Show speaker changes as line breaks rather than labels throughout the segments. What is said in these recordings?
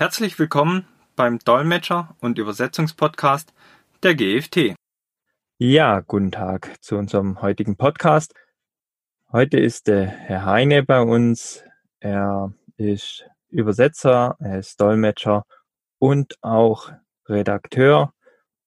Herzlich willkommen beim Dolmetscher- und Übersetzungspodcast der GFT.
Ja, guten Tag zu unserem heutigen Podcast. Heute ist der Herr Heine bei uns. Er ist Übersetzer, er ist Dolmetscher und auch Redakteur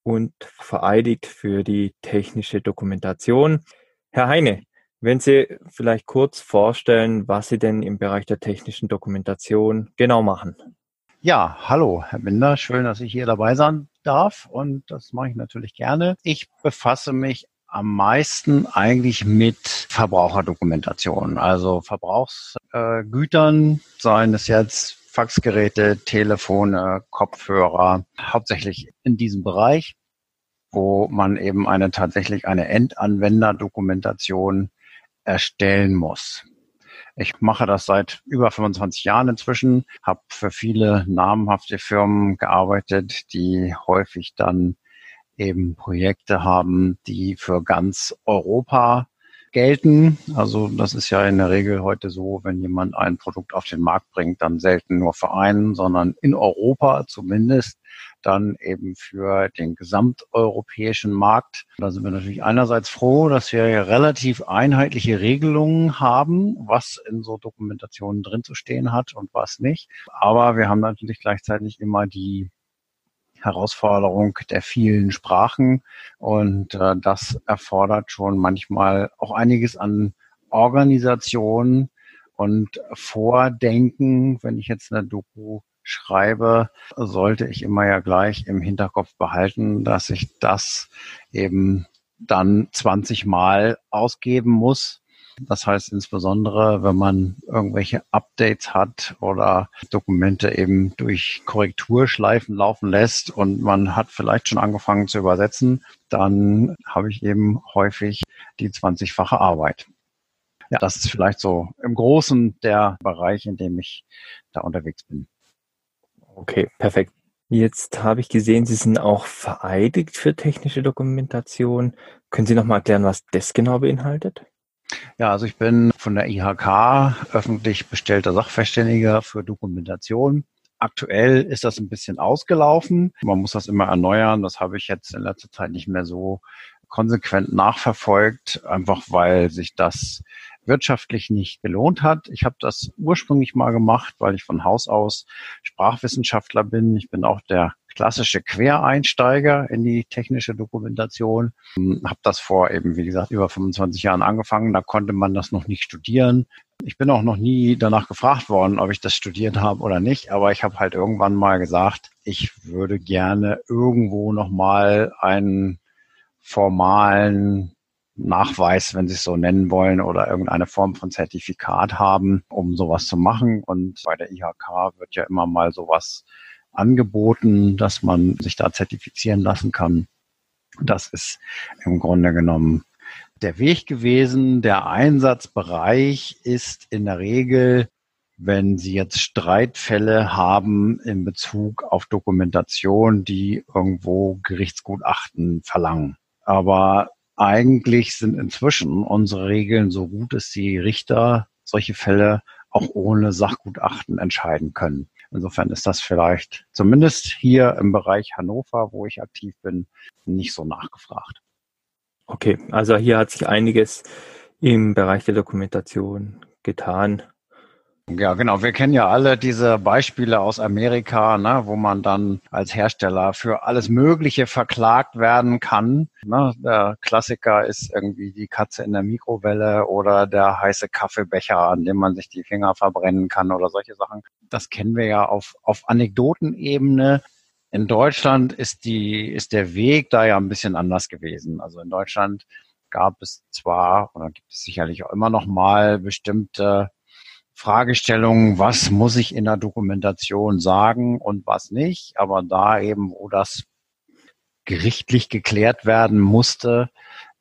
und vereidigt für die technische Dokumentation. Herr Heine, wenn Sie vielleicht kurz vorstellen, was Sie denn im Bereich der technischen Dokumentation genau machen.
Ja, hallo, Herr Binder. Schön, dass ich hier dabei sein darf und das mache ich natürlich gerne. Ich befasse mich am meisten eigentlich mit Verbraucherdokumentation, also Verbrauchsgütern, seien es jetzt Faxgeräte, Telefone, Kopfhörer, hauptsächlich in diesem Bereich, wo man eben eine tatsächlich eine Endanwenderdokumentation erstellen muss. Ich mache das seit über 25 Jahren inzwischen, habe für viele namhafte Firmen gearbeitet, die häufig dann eben Projekte haben, die für ganz Europa gelten. Also das ist ja in der Regel heute so, wenn jemand ein Produkt auf den Markt bringt, dann selten nur für einen, sondern in Europa zumindest dann eben für den gesamteuropäischen Markt. Da sind wir natürlich einerseits froh, dass wir relativ einheitliche Regelungen haben, was in so Dokumentationen drin zu stehen hat und was nicht. Aber wir haben natürlich gleichzeitig immer die Herausforderung der vielen Sprachen und äh, das erfordert schon manchmal auch einiges an Organisation und Vordenken, wenn ich jetzt eine Doku schreibe, sollte ich immer ja gleich im Hinterkopf behalten, dass ich das eben dann 20 Mal ausgeben muss. Das heißt insbesondere, wenn man irgendwelche Updates hat oder Dokumente eben durch Korrekturschleifen laufen lässt und man hat vielleicht schon angefangen zu übersetzen, dann habe ich eben häufig die 20-fache Arbeit. Ja, das ist vielleicht so im Großen der Bereich, in dem ich da unterwegs bin.
Okay, perfekt. Jetzt habe ich gesehen, Sie sind auch vereidigt für technische Dokumentation. Können Sie noch mal erklären, was das genau beinhaltet?
Ja, also ich bin von der IHK öffentlich bestellter Sachverständiger für Dokumentation. Aktuell ist das ein bisschen ausgelaufen. Man muss das immer erneuern. Das habe ich jetzt in letzter Zeit nicht mehr so konsequent nachverfolgt, einfach weil sich das wirtschaftlich nicht gelohnt hat. Ich habe das ursprünglich mal gemacht, weil ich von Haus aus Sprachwissenschaftler bin. Ich bin auch der klassische Quereinsteiger in die technische Dokumentation. Habe das vor eben, wie gesagt, über 25 Jahren angefangen. Da konnte man das noch nicht studieren. Ich bin auch noch nie danach gefragt worden, ob ich das studiert habe oder nicht. Aber ich habe halt irgendwann mal gesagt, ich würde gerne irgendwo noch mal einen formalen Nachweis, wenn Sie es so nennen wollen, oder irgendeine Form von Zertifikat haben, um sowas zu machen. Und bei der IHK wird ja immer mal sowas angeboten, dass man sich da zertifizieren lassen kann. Das ist im Grunde genommen der Weg gewesen. Der Einsatzbereich ist in der Regel, wenn Sie jetzt Streitfälle haben in Bezug auf Dokumentation, die irgendwo Gerichtsgutachten verlangen. Aber eigentlich sind inzwischen unsere Regeln so gut, dass die Richter solche Fälle auch ohne Sachgutachten entscheiden können. Insofern ist das vielleicht zumindest hier im Bereich Hannover, wo ich aktiv bin, nicht so nachgefragt.
Okay, also hier hat sich einiges im Bereich der Dokumentation getan.
Ja, genau. Wir kennen ja alle diese Beispiele aus Amerika, ne, wo man dann als Hersteller für alles Mögliche verklagt werden kann. Ne. Der Klassiker ist irgendwie die Katze in der Mikrowelle oder der heiße Kaffeebecher, an dem man sich die Finger verbrennen kann oder solche Sachen. Das kennen wir ja auf, auf Anekdotenebene. In Deutschland ist die, ist der Weg da ja ein bisschen anders gewesen. Also in Deutschland gab es zwar oder gibt es sicherlich auch immer noch mal bestimmte Fragestellungen, was muss ich in der Dokumentation sagen und was nicht. Aber da eben, wo das gerichtlich geklärt werden musste,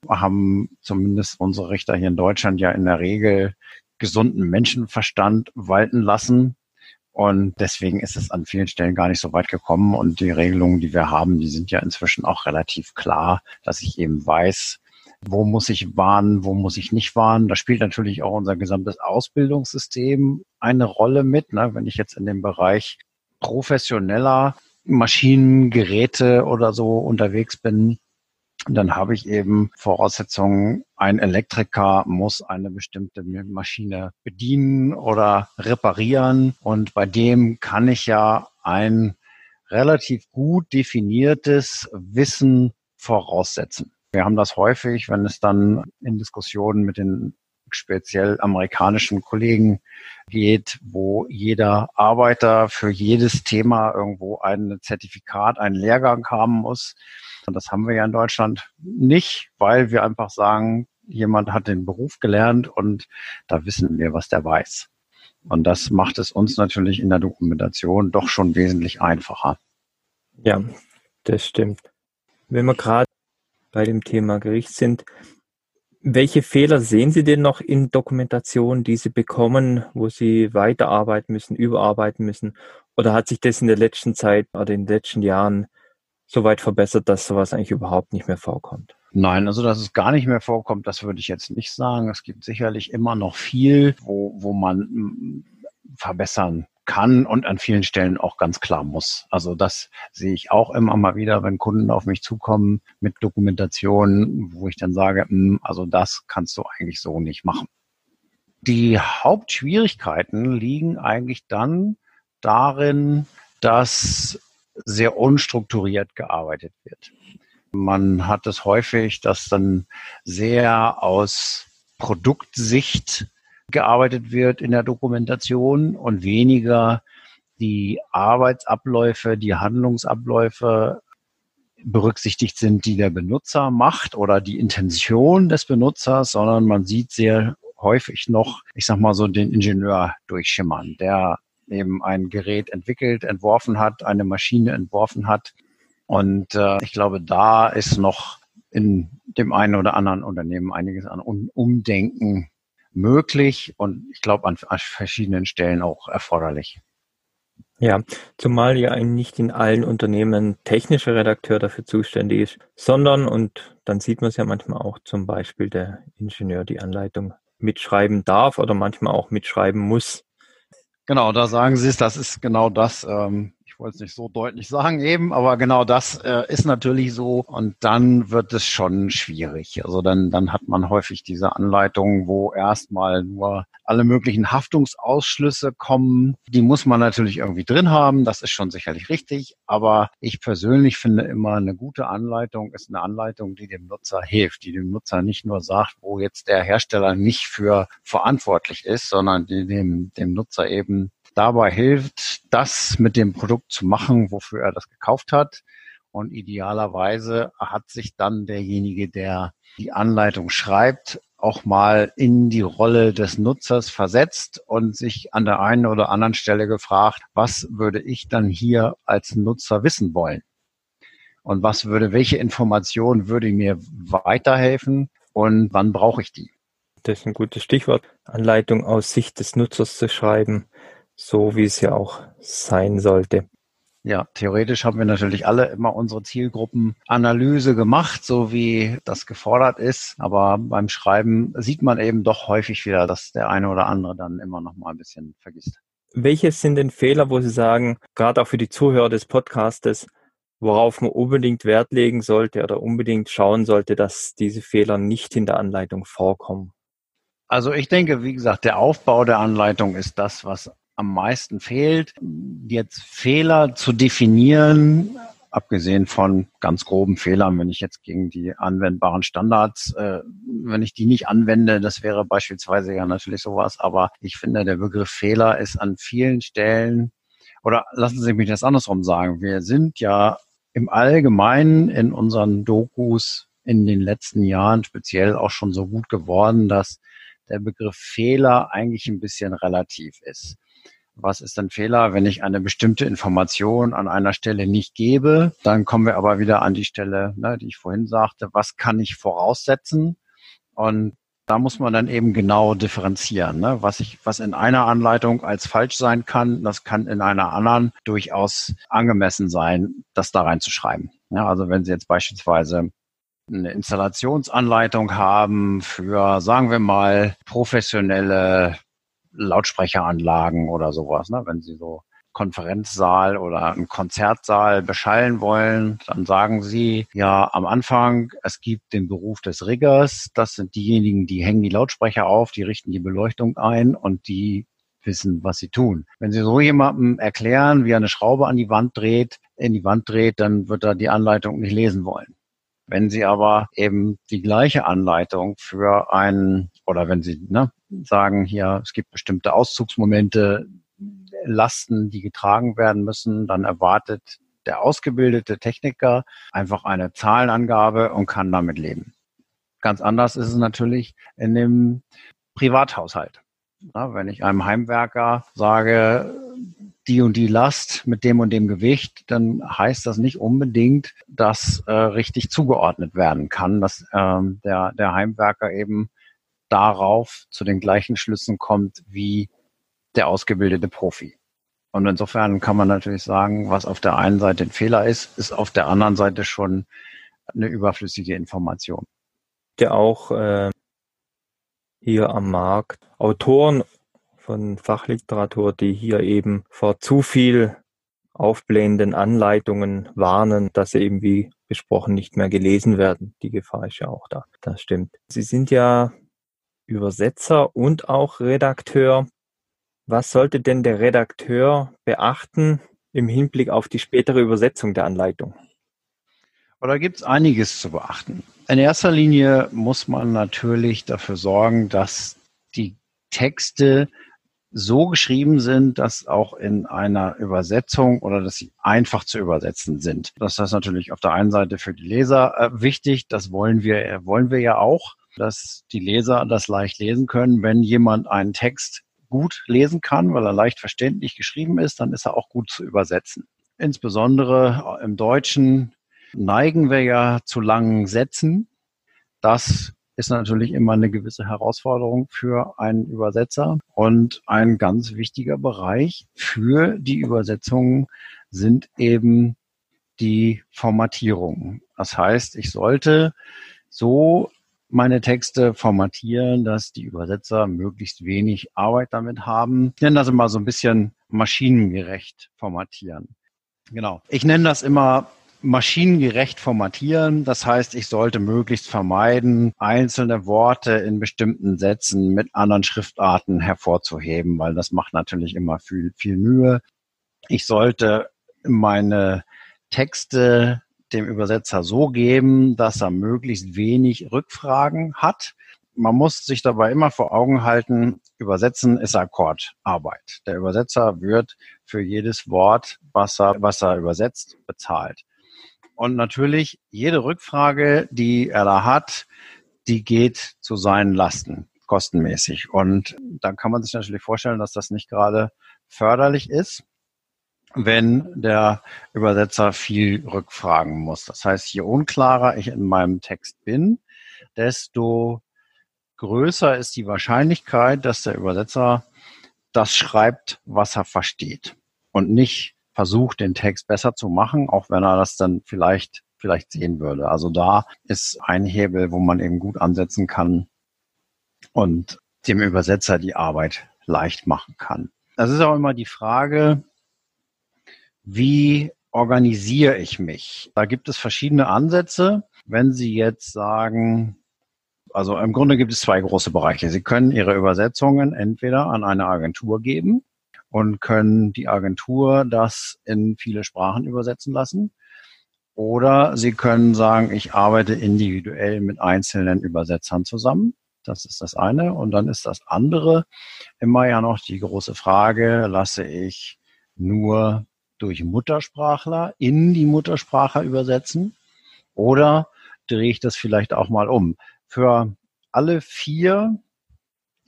haben zumindest unsere Richter hier in Deutschland ja in der Regel gesunden Menschenverstand walten lassen. Und deswegen ist es an vielen Stellen gar nicht so weit gekommen. Und die Regelungen, die wir haben, die sind ja inzwischen auch relativ klar, dass ich eben weiß, wo muss ich warnen, wo muss ich nicht warnen. Da spielt natürlich auch unser gesamtes Ausbildungssystem eine Rolle mit. Ne? Wenn ich jetzt in dem Bereich professioneller Maschinengeräte oder so unterwegs bin, dann habe ich eben Voraussetzungen, ein Elektriker muss eine bestimmte Maschine bedienen oder reparieren. Und bei dem kann ich ja ein relativ gut definiertes Wissen voraussetzen. Wir haben das häufig, wenn es dann in Diskussionen mit den speziell amerikanischen Kollegen geht, wo jeder Arbeiter für jedes Thema irgendwo ein Zertifikat, einen Lehrgang haben muss. Und das haben wir ja in Deutschland nicht, weil wir einfach sagen, jemand hat den Beruf gelernt und da wissen wir, was der weiß. Und das macht es uns natürlich in der Dokumentation doch schon wesentlich einfacher.
Ja, das stimmt. Wenn wir gerade bei dem Thema Gericht sind, welche Fehler sehen Sie denn noch in Dokumentation, die Sie bekommen, wo Sie weiterarbeiten müssen, überarbeiten müssen? Oder hat sich das in der letzten Zeit oder in den letzten Jahren so weit verbessert, dass sowas eigentlich überhaupt nicht mehr vorkommt?
Nein, also dass es gar nicht mehr vorkommt, das würde ich jetzt nicht sagen. Es gibt sicherlich immer noch viel, wo, wo man mm, verbessern kann und an vielen Stellen auch ganz klar muss. Also das sehe ich auch immer mal wieder, wenn Kunden auf mich zukommen mit Dokumentationen, wo ich dann sage, hm, also das kannst du eigentlich so nicht machen. Die Hauptschwierigkeiten liegen eigentlich dann darin, dass sehr unstrukturiert gearbeitet wird. Man hat es häufig, dass dann sehr aus Produktsicht gearbeitet wird in der Dokumentation und weniger die Arbeitsabläufe, die Handlungsabläufe berücksichtigt sind, die der Benutzer macht oder die Intention des Benutzers, sondern man sieht sehr häufig noch, ich sag mal so, den Ingenieur durchschimmern, der eben ein Gerät entwickelt, entworfen hat, eine Maschine entworfen hat. Und äh, ich glaube, da ist noch in dem einen oder anderen Unternehmen einiges an Umdenken möglich und ich glaube an, verschiedenen Stellen auch erforderlich.
Ja, zumal ja nicht in allen Unternehmen technischer Redakteur dafür zuständig ist, sondern, und dann sieht man es ja manchmal auch zum Beispiel, der Ingenieur die Anleitung mitschreiben darf oder manchmal auch mitschreiben muss.
Genau, da sagen Sie es, das ist genau das, ähm, wollte es nicht so deutlich sagen eben, aber genau das äh, ist natürlich so und dann wird es schon schwierig. Also dann, dann hat man häufig diese Anleitungen, wo erstmal nur alle möglichen Haftungsausschlüsse kommen. Die muss man natürlich irgendwie drin haben, das ist schon sicherlich richtig, aber ich persönlich finde immer eine gute Anleitung ist eine Anleitung, die dem Nutzer hilft, die dem Nutzer nicht nur sagt, wo jetzt der Hersteller nicht für verantwortlich ist, sondern die dem, dem Nutzer eben dabei hilft, das mit dem Produkt zu machen, wofür er das gekauft hat. Und idealerweise hat sich dann derjenige, der die Anleitung schreibt, auch mal in die Rolle des Nutzers versetzt und sich an der einen oder anderen Stelle gefragt, was würde ich dann hier als Nutzer wissen wollen? Und was würde, welche Information würde mir weiterhelfen und wann brauche ich die?
Das ist ein gutes Stichwort. Anleitung aus Sicht des Nutzers zu schreiben so wie es ja auch sein sollte.
Ja, theoretisch haben wir natürlich alle immer unsere Zielgruppenanalyse gemacht, so wie das gefordert ist. Aber beim Schreiben sieht man eben doch häufig wieder, dass der eine oder andere dann immer noch mal ein bisschen vergisst.
Welche sind denn Fehler, wo Sie sagen, gerade auch für die Zuhörer des Podcastes, worauf man unbedingt Wert legen sollte oder unbedingt schauen sollte, dass diese Fehler nicht in der Anleitung vorkommen?
Also ich denke, wie gesagt, der Aufbau der Anleitung ist das, was am meisten fehlt. Jetzt Fehler zu definieren, abgesehen von ganz groben Fehlern, wenn ich jetzt gegen die anwendbaren Standards, äh, wenn ich die nicht anwende, das wäre beispielsweise ja natürlich sowas, aber ich finde, der Begriff Fehler ist an vielen Stellen, oder lassen Sie mich das andersrum sagen, wir sind ja im Allgemeinen in unseren Dokus in den letzten Jahren speziell auch schon so gut geworden, dass der Begriff Fehler eigentlich ein bisschen relativ ist was ist ein Fehler, wenn ich eine bestimmte Information an einer Stelle nicht gebe. Dann kommen wir aber wieder an die Stelle, ne, die ich vorhin sagte, was kann ich voraussetzen? Und da muss man dann eben genau differenzieren. Ne? Was, ich, was in einer Anleitung als falsch sein kann, das kann in einer anderen durchaus angemessen sein, das da reinzuschreiben. Ja, also wenn Sie jetzt beispielsweise eine Installationsanleitung haben für, sagen wir mal, professionelle Lautsprecheranlagen oder sowas, ne? wenn Sie so Konferenzsaal oder einen Konzertsaal beschallen wollen, dann sagen sie, ja, am Anfang, es gibt den Beruf des Riggers. Das sind diejenigen, die hängen die Lautsprecher auf, die richten die Beleuchtung ein und die wissen, was sie tun. Wenn Sie so jemandem erklären, wie er eine Schraube an die Wand dreht, in die Wand dreht, dann wird er die Anleitung nicht lesen wollen. Wenn Sie aber eben die gleiche Anleitung für einen, oder wenn Sie ne, sagen, hier, es gibt bestimmte Auszugsmomente, Lasten, die getragen werden müssen, dann erwartet der ausgebildete Techniker einfach eine Zahlenangabe und kann damit leben. Ganz anders ist es natürlich in dem Privathaushalt. Ja, wenn ich einem Heimwerker sage, die und die Last mit dem und dem Gewicht, dann heißt das nicht unbedingt, dass äh, richtig zugeordnet werden kann, dass ähm, der, der Heimwerker eben darauf zu den gleichen Schlüssen kommt wie der ausgebildete Profi. Und insofern kann man natürlich sagen, was auf der einen Seite ein Fehler ist, ist auf der anderen Seite schon eine überflüssige Information.
Ja, auch äh, hier am Markt Autoren von Fachliteratur, die hier eben vor zu viel aufblähenden Anleitungen warnen, dass sie eben wie besprochen nicht mehr gelesen werden. Die Gefahr ist ja auch da. Das stimmt. Sie sind ja Übersetzer und auch Redakteur. Was sollte denn der Redakteur beachten im Hinblick auf die spätere Übersetzung der Anleitung?
Da gibt es einiges zu beachten. In erster Linie muss man natürlich dafür sorgen, dass die Texte so geschrieben sind, dass auch in einer Übersetzung oder dass sie einfach zu übersetzen sind. Das ist natürlich auf der einen Seite für die Leser äh, wichtig. Das wollen wir, wollen wir ja auch, dass die Leser das leicht lesen können. Wenn jemand einen Text gut lesen kann, weil er leicht verständlich geschrieben ist, dann ist er auch gut zu übersetzen. Insbesondere im Deutschen neigen wir ja zu langen Sätzen. Das ist natürlich immer eine gewisse Herausforderung für einen Übersetzer. Und ein ganz wichtiger Bereich für die Übersetzungen sind eben die Formatierung. Das heißt, ich sollte so meine Texte formatieren, dass die Übersetzer möglichst wenig Arbeit damit haben. Ich nenne das immer so ein bisschen maschinengerecht formatieren. Genau. Ich nenne das immer maschinengerecht formatieren. Das heißt, ich sollte möglichst vermeiden, einzelne Worte in bestimmten Sätzen mit anderen Schriftarten hervorzuheben, weil das macht natürlich immer viel, viel Mühe. Ich sollte meine Texte dem Übersetzer so geben, dass er möglichst wenig Rückfragen hat. Man muss sich dabei immer vor Augen halten, übersetzen ist Akkordarbeit. Der Übersetzer wird für jedes Wort, was er, was er übersetzt, bezahlt. Und natürlich, jede Rückfrage, die er da hat, die geht zu seinen Lasten, kostenmäßig. Und dann kann man sich natürlich vorstellen, dass das nicht gerade förderlich ist, wenn der Übersetzer viel rückfragen muss. Das heißt, je unklarer ich in meinem Text bin, desto größer ist die Wahrscheinlichkeit, dass der Übersetzer das schreibt, was er versteht und nicht versucht, den Text besser zu machen, auch wenn er das dann vielleicht, vielleicht sehen würde. Also da ist ein Hebel, wo man eben gut ansetzen kann und dem Übersetzer die Arbeit leicht machen kann. Das ist auch immer die Frage, wie organisiere ich mich? Da gibt es verschiedene Ansätze. Wenn Sie jetzt sagen, also im Grunde gibt es zwei große Bereiche. Sie können Ihre Übersetzungen entweder an eine Agentur geben und können die Agentur das in viele Sprachen übersetzen lassen. Oder Sie können sagen, ich arbeite individuell mit einzelnen Übersetzern zusammen. Das ist das eine. Und dann ist das andere immer ja noch die große Frage, lasse ich nur durch Muttersprachler in die Muttersprache übersetzen oder drehe ich das vielleicht auch mal um? Für alle vier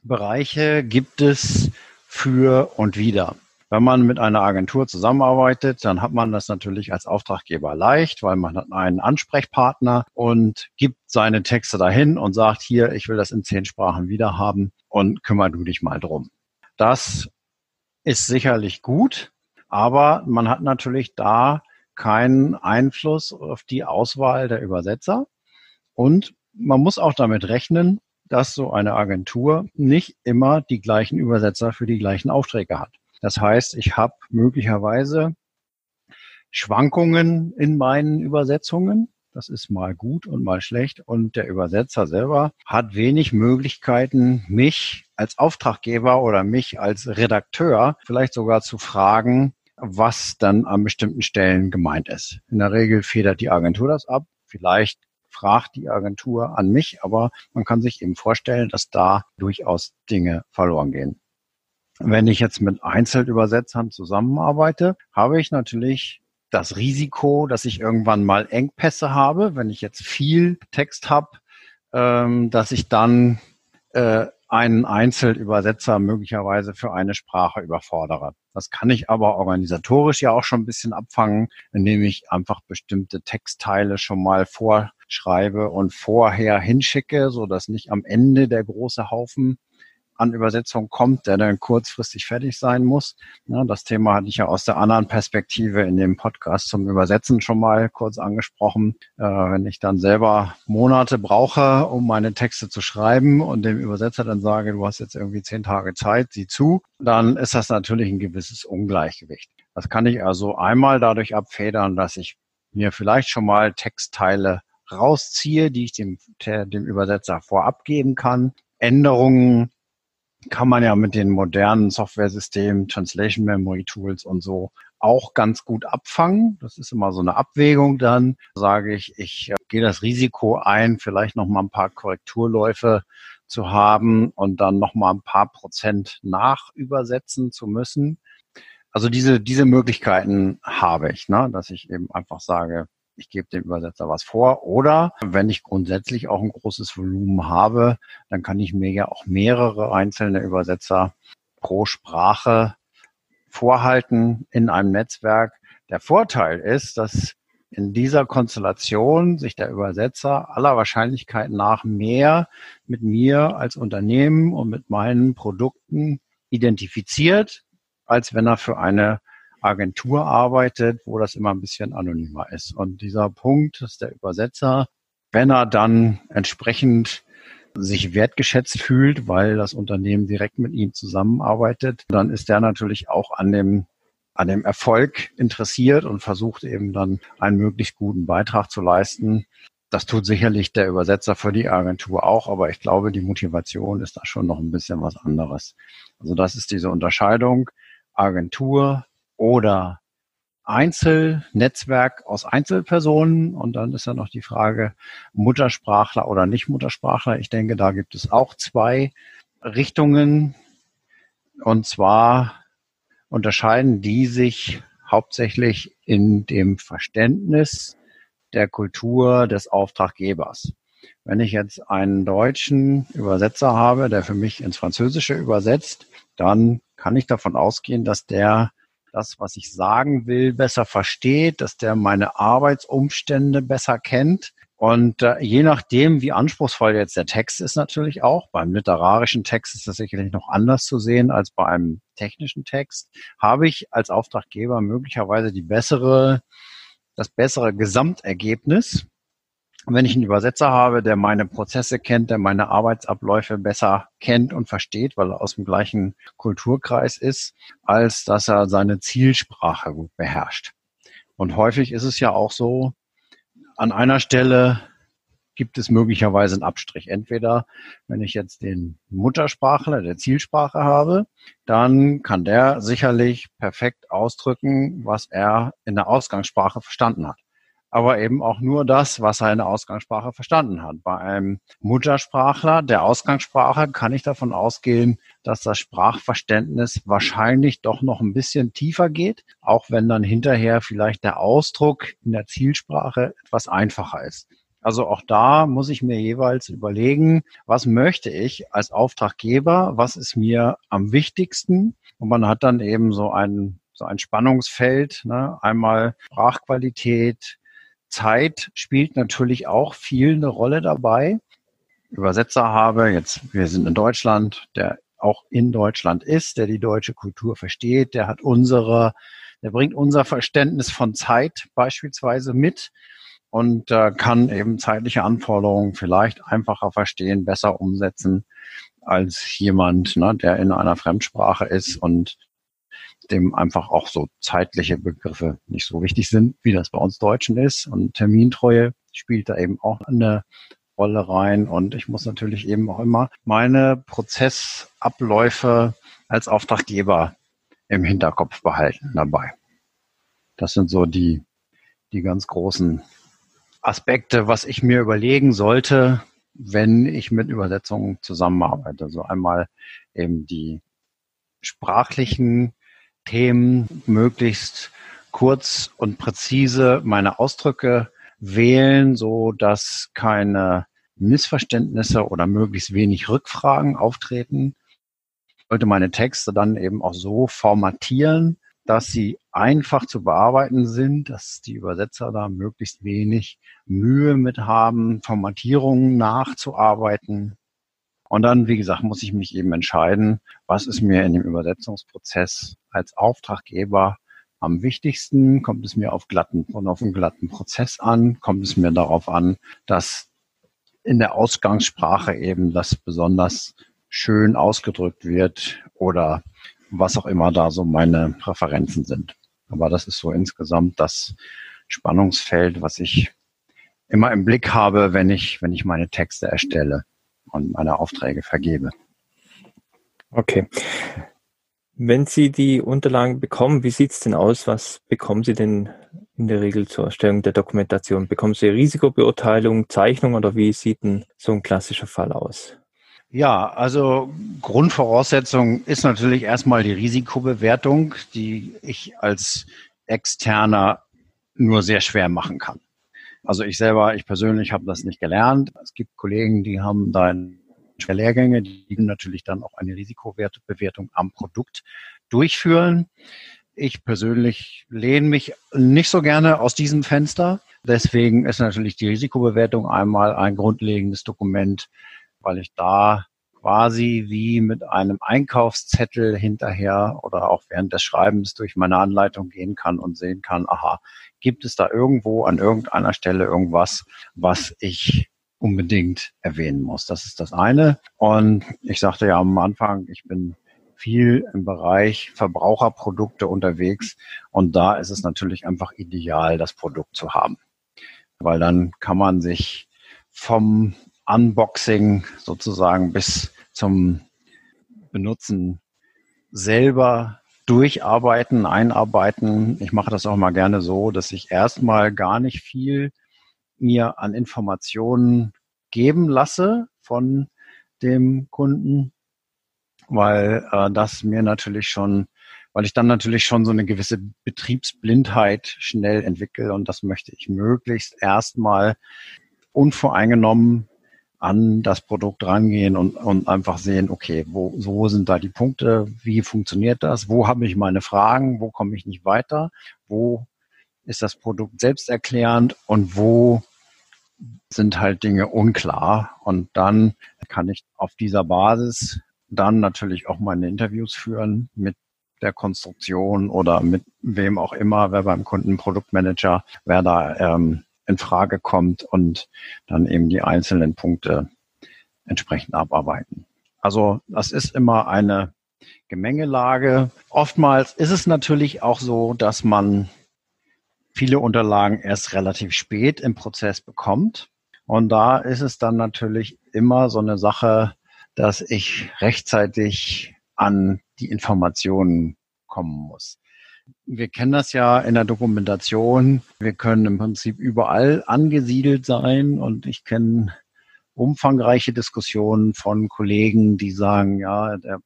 Bereiche gibt es für und wieder. Wenn man mit einer Agentur zusammenarbeitet, dann hat man das natürlich als Auftraggeber leicht, weil man hat einen Ansprechpartner und gibt seine Texte dahin und sagt, hier, ich will das in zehn Sprachen wieder haben und kümmer du dich mal drum. Das ist sicherlich gut, aber man hat natürlich da keinen Einfluss auf die Auswahl der Übersetzer und man muss auch damit rechnen, dass so eine Agentur nicht immer die gleichen Übersetzer für die gleichen Aufträge hat. Das heißt, ich habe möglicherweise Schwankungen in meinen Übersetzungen. Das ist mal gut und mal schlecht. Und der Übersetzer selber hat wenig Möglichkeiten, mich als Auftraggeber oder mich als Redakteur vielleicht sogar zu fragen, was dann an bestimmten Stellen gemeint ist. In der Regel federt die Agentur das ab. Vielleicht fragt die Agentur an mich, aber man kann sich eben vorstellen, dass da durchaus Dinge verloren gehen. Wenn ich jetzt mit Einzelübersetzern zusammenarbeite, habe ich natürlich das Risiko, dass ich irgendwann mal Engpässe habe, wenn ich jetzt viel Text habe, ähm, dass ich dann äh, einen Einzelübersetzer möglicherweise für eine Sprache überfordere. Das kann ich aber organisatorisch ja auch schon ein bisschen abfangen, indem ich einfach bestimmte Textteile schon mal vorschreibe und vorher hinschicke, so dass nicht am Ende der große Haufen an Übersetzung kommt, der dann kurzfristig fertig sein muss. Ja, das Thema hatte ich ja aus der anderen Perspektive in dem Podcast zum Übersetzen schon mal kurz angesprochen. Äh, wenn ich dann selber Monate brauche, um meine Texte zu schreiben und dem Übersetzer dann sage, du hast jetzt irgendwie zehn Tage Zeit, sieh zu, dann ist das natürlich ein gewisses Ungleichgewicht. Das kann ich also einmal dadurch abfedern, dass ich mir vielleicht schon mal Textteile rausziehe, die ich dem, dem Übersetzer vorab geben kann. Änderungen kann man ja mit den modernen Software-Systemen, Translation Memory Tools und so auch ganz gut abfangen. Das ist immer so eine Abwägung dann. Sage ich, ich äh, gehe das Risiko ein, vielleicht noch mal ein paar Korrekturläufe zu haben und dann noch mal ein paar Prozent nachübersetzen zu müssen. Also diese, diese Möglichkeiten habe ich, ne? dass ich eben einfach sage, ich gebe dem Übersetzer was vor. Oder wenn ich grundsätzlich auch ein großes Volumen habe, dann kann ich mir ja auch mehrere einzelne Übersetzer pro Sprache vorhalten in einem Netzwerk. Der Vorteil ist, dass in dieser Konstellation sich der Übersetzer aller Wahrscheinlichkeit nach mehr mit mir als Unternehmen und mit meinen Produkten identifiziert, als wenn er für eine Agentur arbeitet, wo das immer ein bisschen anonymer ist. Und dieser Punkt ist der Übersetzer, wenn er dann entsprechend sich wertgeschätzt fühlt, weil das Unternehmen direkt mit ihm zusammenarbeitet, dann ist der natürlich auch an dem an dem Erfolg interessiert und versucht eben dann einen möglichst guten Beitrag zu leisten. Das tut sicherlich der Übersetzer für die Agentur auch, aber ich glaube, die Motivation ist da schon noch ein bisschen was anderes. Also das ist diese Unterscheidung Agentur, oder Einzelnetzwerk aus Einzelpersonen. Und dann ist ja noch die Frage Muttersprachler oder nicht Muttersprachler. Ich denke, da gibt es auch zwei Richtungen. Und zwar unterscheiden die sich hauptsächlich in dem Verständnis der Kultur des Auftraggebers. Wenn ich jetzt einen deutschen Übersetzer habe, der für mich ins Französische übersetzt, dann kann ich davon ausgehen, dass der das, was ich sagen will, besser versteht, dass der meine Arbeitsumstände besser kennt. Und äh, je nachdem, wie anspruchsvoll jetzt der Text ist natürlich auch, beim literarischen Text ist das sicherlich noch anders zu sehen als bei einem technischen Text, habe ich als Auftraggeber möglicherweise die bessere, das bessere Gesamtergebnis wenn ich einen Übersetzer habe, der meine Prozesse kennt, der meine Arbeitsabläufe besser kennt und versteht, weil er aus dem gleichen Kulturkreis ist, als dass er seine Zielsprache gut beherrscht. Und häufig ist es ja auch so, an einer Stelle gibt es möglicherweise einen Abstrich. Entweder, wenn ich jetzt den Muttersprachler der Zielsprache habe, dann kann der sicherlich perfekt ausdrücken, was er in der Ausgangssprache verstanden hat aber eben auch nur das, was er in der Ausgangssprache verstanden hat. Bei einem Muttersprachler der Ausgangssprache kann ich davon ausgehen, dass das Sprachverständnis wahrscheinlich doch noch ein bisschen tiefer geht, auch wenn dann hinterher vielleicht der Ausdruck in der Zielsprache etwas einfacher ist. Also auch da muss ich mir jeweils überlegen, was möchte ich als Auftraggeber, was ist mir am wichtigsten. Und man hat dann eben so ein, so ein Spannungsfeld, ne? einmal Sprachqualität, Zeit spielt natürlich auch viel eine Rolle dabei. Übersetzer habe, jetzt, wir sind in Deutschland, der auch in Deutschland ist, der die deutsche Kultur versteht, der hat unsere, der bringt unser Verständnis von Zeit beispielsweise mit und äh, kann eben zeitliche Anforderungen vielleicht einfacher verstehen, besser umsetzen als jemand, ne, der in einer Fremdsprache ist und dem einfach auch so zeitliche Begriffe nicht so wichtig sind, wie das bei uns Deutschen ist. Und Termintreue spielt da eben auch eine Rolle rein. Und ich muss natürlich eben auch immer meine Prozessabläufe als Auftraggeber im Hinterkopf behalten dabei. Das sind so die, die ganz großen Aspekte, was ich mir überlegen sollte, wenn ich mit Übersetzungen zusammenarbeite. Also einmal eben die sprachlichen Themen möglichst kurz und präzise meine Ausdrücke wählen, so dass keine Missverständnisse oder möglichst wenig Rückfragen auftreten. Ich sollte meine Texte dann eben auch so formatieren, dass sie einfach zu bearbeiten sind, dass die Übersetzer da möglichst wenig Mühe mit haben, Formatierungen nachzuarbeiten. Und dann, wie gesagt, muss ich mich eben entscheiden, was ist mir in dem Übersetzungsprozess als Auftraggeber am wichtigsten? Kommt es mir auf glatten und auf einen glatten Prozess an? Kommt es mir darauf an, dass in der Ausgangssprache eben das besonders schön ausgedrückt wird oder was auch immer da so meine Präferenzen sind. Aber das ist so insgesamt das Spannungsfeld, was ich immer im Blick habe, wenn ich, wenn ich meine Texte erstelle und meine Aufträge vergebe.
Okay. Wenn Sie die Unterlagen bekommen, wie sieht's denn aus? Was bekommen Sie denn in der Regel zur Erstellung der Dokumentation? Bekommen Sie Risikobeurteilung, Zeichnung oder wie sieht denn so ein klassischer Fall aus?
Ja, also Grundvoraussetzung ist natürlich erstmal die Risikobewertung, die ich als Externer nur sehr schwer machen kann. Also ich selber, ich persönlich habe das nicht gelernt. Es gibt Kollegen, die haben da Lehrgänge, die natürlich dann auch eine Risikobewertung am Produkt durchführen. Ich persönlich lehne mich nicht so gerne aus diesem Fenster. Deswegen ist natürlich die Risikobewertung einmal ein grundlegendes Dokument, weil ich da quasi wie mit einem Einkaufszettel hinterher oder auch während des Schreibens durch meine Anleitung gehen kann und sehen kann, aha, gibt es da irgendwo an irgendeiner Stelle irgendwas, was ich unbedingt erwähnen muss. Das ist das eine. Und ich sagte ja am Anfang, ich bin viel im Bereich Verbraucherprodukte unterwegs und da ist es natürlich einfach ideal, das Produkt zu haben. Weil dann kann man sich vom Unboxing sozusagen bis zum Benutzen selber durcharbeiten, einarbeiten. Ich mache das auch mal gerne so, dass ich erstmal gar nicht viel mir an Informationen geben lasse von dem Kunden, weil äh, das mir natürlich schon, weil ich dann natürlich schon so eine gewisse Betriebsblindheit schnell entwickle und das möchte ich möglichst erstmal unvoreingenommen an das Produkt rangehen und, und einfach sehen, okay, wo, wo sind da die Punkte, wie funktioniert das, wo habe ich meine Fragen, wo komme ich nicht weiter, wo ist das Produkt selbsterklärend und wo sind halt Dinge unklar. Und dann kann ich auf dieser Basis dann natürlich auch meine Interviews führen mit der Konstruktion oder mit wem auch immer, wer beim Kunden Produktmanager, wer da ähm, in Frage kommt und dann eben die einzelnen Punkte entsprechend abarbeiten. Also das ist immer eine Gemengelage. Oftmals ist es natürlich auch so, dass man viele Unterlagen erst relativ spät im Prozess bekommt. Und da ist es dann natürlich immer so eine Sache, dass ich rechtzeitig an die Informationen kommen muss. Wir kennen das ja in der Dokumentation. Wir können im Prinzip überall angesiedelt sein und ich kenne umfangreiche Diskussionen von Kollegen, die sagen, ja, der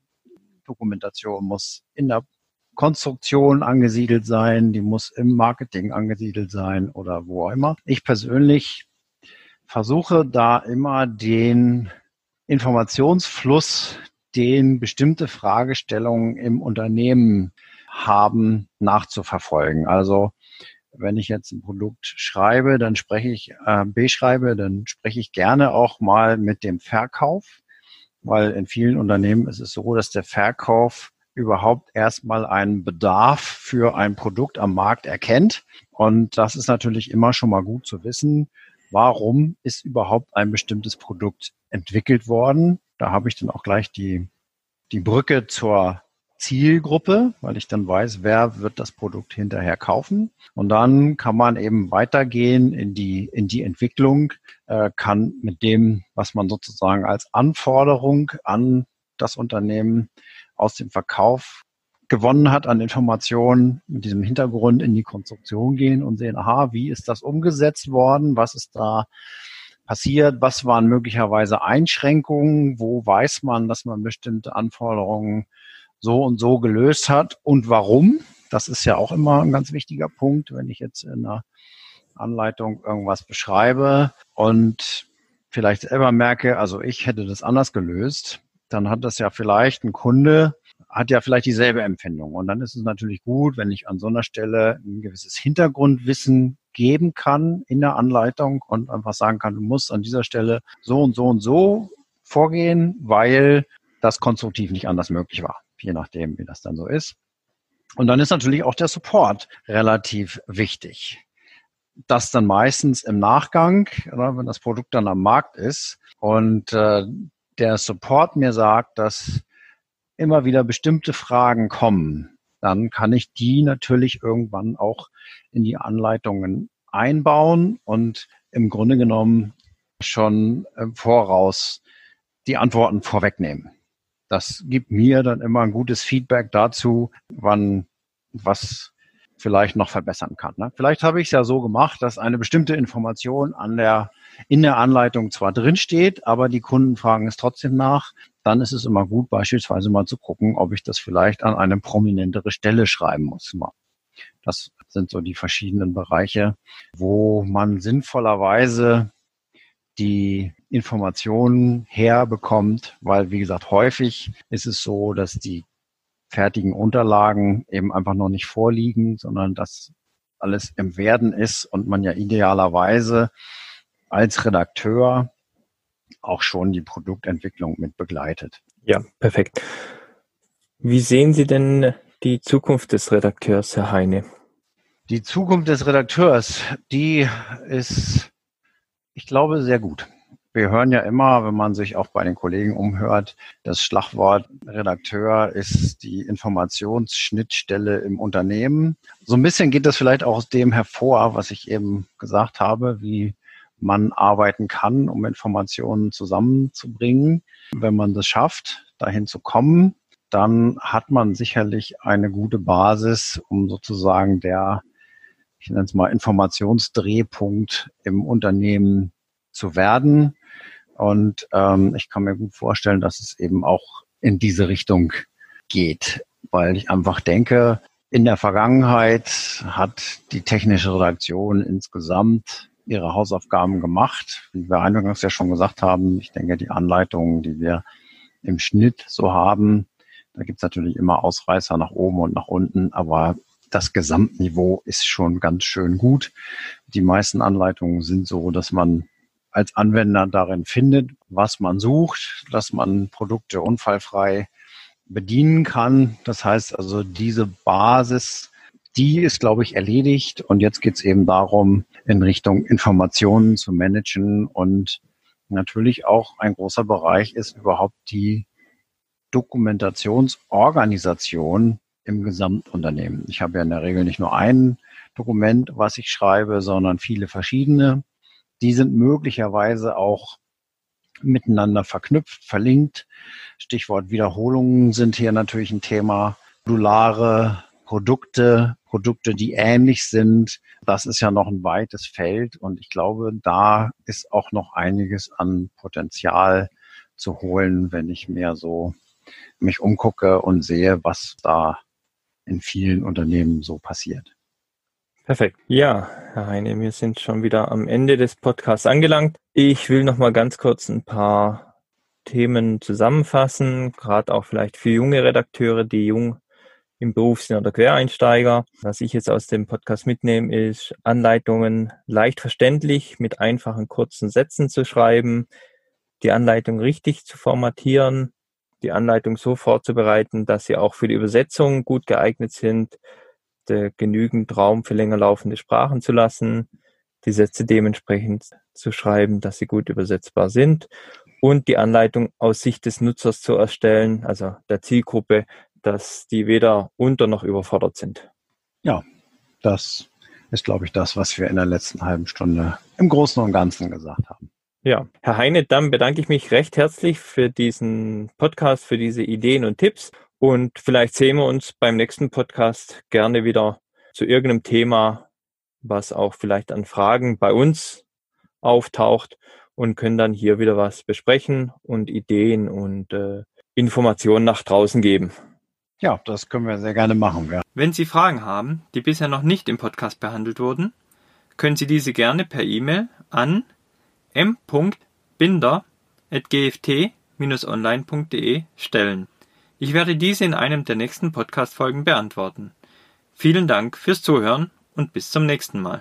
Dokumentation muss in der Konstruktion angesiedelt sein, die muss im Marketing angesiedelt sein oder wo auch immer. Ich persönlich versuche da immer den Informationsfluss, den bestimmte Fragestellungen im Unternehmen haben, nachzuverfolgen. Also wenn ich jetzt ein Produkt schreibe, dann spreche ich, äh, beschreibe, dann spreche ich gerne auch mal mit dem Verkauf, weil in vielen Unternehmen ist es so, dass der Verkauf überhaupt erstmal einen Bedarf für ein Produkt am Markt erkennt. Und das ist natürlich immer schon mal gut zu wissen. Warum ist überhaupt ein bestimmtes Produkt entwickelt worden? Da habe ich dann auch gleich die, die Brücke zur Zielgruppe, weil ich dann weiß, wer wird das Produkt hinterher kaufen. Und dann kann man eben weitergehen in die, in die Entwicklung, äh, kann mit dem, was man sozusagen als Anforderung an das Unternehmen aus dem Verkauf gewonnen hat an Informationen mit diesem Hintergrund in die Konstruktion gehen und sehen, aha, wie ist das umgesetzt worden? Was ist da passiert? Was waren möglicherweise Einschränkungen? Wo weiß man, dass man bestimmte Anforderungen so und so gelöst hat und warum? Das ist ja auch immer ein ganz wichtiger Punkt, wenn ich jetzt in einer Anleitung irgendwas beschreibe und vielleicht selber merke, also ich hätte das anders gelöst, dann hat das ja vielleicht ein Kunde, hat ja vielleicht dieselbe Empfindung. Und dann ist es natürlich gut, wenn ich an so einer Stelle ein gewisses Hintergrundwissen geben kann in der Anleitung und einfach sagen kann, du musst an dieser Stelle so und so und so vorgehen, weil das konstruktiv nicht anders möglich war, je nachdem, wie das dann so ist. Und dann ist natürlich auch der Support relativ wichtig. Das dann meistens im Nachgang, wenn das Produkt dann am Markt ist und äh, der Support mir sagt, dass immer wieder bestimmte Fragen kommen, dann kann ich die natürlich irgendwann auch in die Anleitungen einbauen und im Grunde genommen schon im Voraus die Antworten vorwegnehmen. Das gibt mir dann immer ein gutes Feedback dazu, wann was vielleicht noch verbessern kann. Ne? Vielleicht habe ich es ja so gemacht, dass eine bestimmte Information an der, in der Anleitung zwar drinsteht, aber die Kunden fragen es trotzdem nach. Dann ist es immer gut, beispielsweise mal zu gucken, ob ich das vielleicht an eine prominentere Stelle schreiben muss. Das sind so die verschiedenen Bereiche, wo man sinnvollerweise die Informationen herbekommt, weil, wie gesagt, häufig ist es so, dass die fertigen Unterlagen eben einfach noch nicht vorliegen, sondern dass alles im Werden ist und man ja idealerweise als Redakteur auch schon die Produktentwicklung mit begleitet.
Ja, perfekt. Wie sehen Sie denn die Zukunft des Redakteurs, Herr Heine?
Die Zukunft des Redakteurs, die ist, ich glaube, sehr gut. Wir hören ja immer, wenn man sich auch bei den Kollegen umhört, das Schlagwort Redakteur ist die Informationsschnittstelle im Unternehmen. So ein bisschen geht das vielleicht auch aus dem hervor, was ich eben gesagt habe, wie man arbeiten kann, um Informationen zusammenzubringen. Wenn man das schafft, dahin zu kommen, dann hat man sicherlich eine gute Basis, um sozusagen der, ich nenne es mal, Informationsdrehpunkt im Unternehmen zu werden. Und ähm, ich kann mir gut vorstellen, dass es eben auch in diese Richtung geht, weil ich einfach denke, in der Vergangenheit hat die technische Redaktion insgesamt ihre Hausaufgaben gemacht. Wie wir eingangs ja schon gesagt haben, ich denke, die Anleitungen, die wir im Schnitt so haben, da gibt es natürlich immer Ausreißer nach oben und nach unten, aber das Gesamtniveau ist schon ganz schön gut. Die meisten Anleitungen sind so, dass man als Anwender darin findet, was man sucht, dass man Produkte unfallfrei bedienen kann. Das heißt also, diese Basis, die ist, glaube ich, erledigt. Und jetzt geht es eben darum, in Richtung Informationen zu managen. Und natürlich auch ein großer Bereich ist überhaupt die Dokumentationsorganisation im Gesamtunternehmen. Ich habe ja in der Regel nicht nur ein Dokument, was ich schreibe, sondern viele verschiedene. Die sind möglicherweise auch miteinander verknüpft, verlinkt. Stichwort Wiederholungen sind hier natürlich ein Thema. Modulare Produkte, Produkte, die ähnlich sind. Das ist ja noch ein weites Feld und ich glaube, da ist auch noch einiges an Potenzial zu holen, wenn ich mehr so mich umgucke und sehe, was da in vielen Unternehmen so passiert.
Perfekt. Ja, Herr Heine, wir sind schon wieder am Ende des Podcasts angelangt. Ich will noch mal ganz kurz ein paar Themen zusammenfassen, gerade auch vielleicht für junge Redakteure, die jung im Beruf sind oder Quereinsteiger. Was ich jetzt aus dem Podcast mitnehme, ist Anleitungen leicht verständlich mit einfachen kurzen Sätzen zu schreiben, die Anleitung richtig zu formatieren, die Anleitung so vorzubereiten, dass sie auch für die Übersetzung gut geeignet sind, äh, genügend Raum für länger laufende Sprachen zu lassen, die Sätze dementsprechend zu schreiben, dass sie gut übersetzbar sind und die Anleitung aus Sicht des Nutzers zu erstellen, also der Zielgruppe, dass die weder unter noch überfordert sind.
Ja, das ist, glaube ich, das, was wir in der letzten halben Stunde im Großen und Ganzen gesagt haben.
Ja, Herr Heine, dann bedanke ich mich recht herzlich für diesen Podcast, für diese Ideen und Tipps. Und vielleicht sehen wir uns beim nächsten Podcast gerne wieder zu irgendeinem Thema, was auch vielleicht an Fragen bei uns auftaucht und können dann hier wieder was besprechen und Ideen und äh, Informationen nach draußen geben.
Ja, das können wir sehr gerne machen. Ja.
Wenn Sie Fragen haben, die bisher noch nicht im Podcast behandelt wurden, können Sie diese gerne per E-Mail an m.binder.gft-online.de stellen. Ich werde diese in einem der nächsten Podcast-Folgen beantworten. Vielen Dank fürs Zuhören und bis zum nächsten Mal.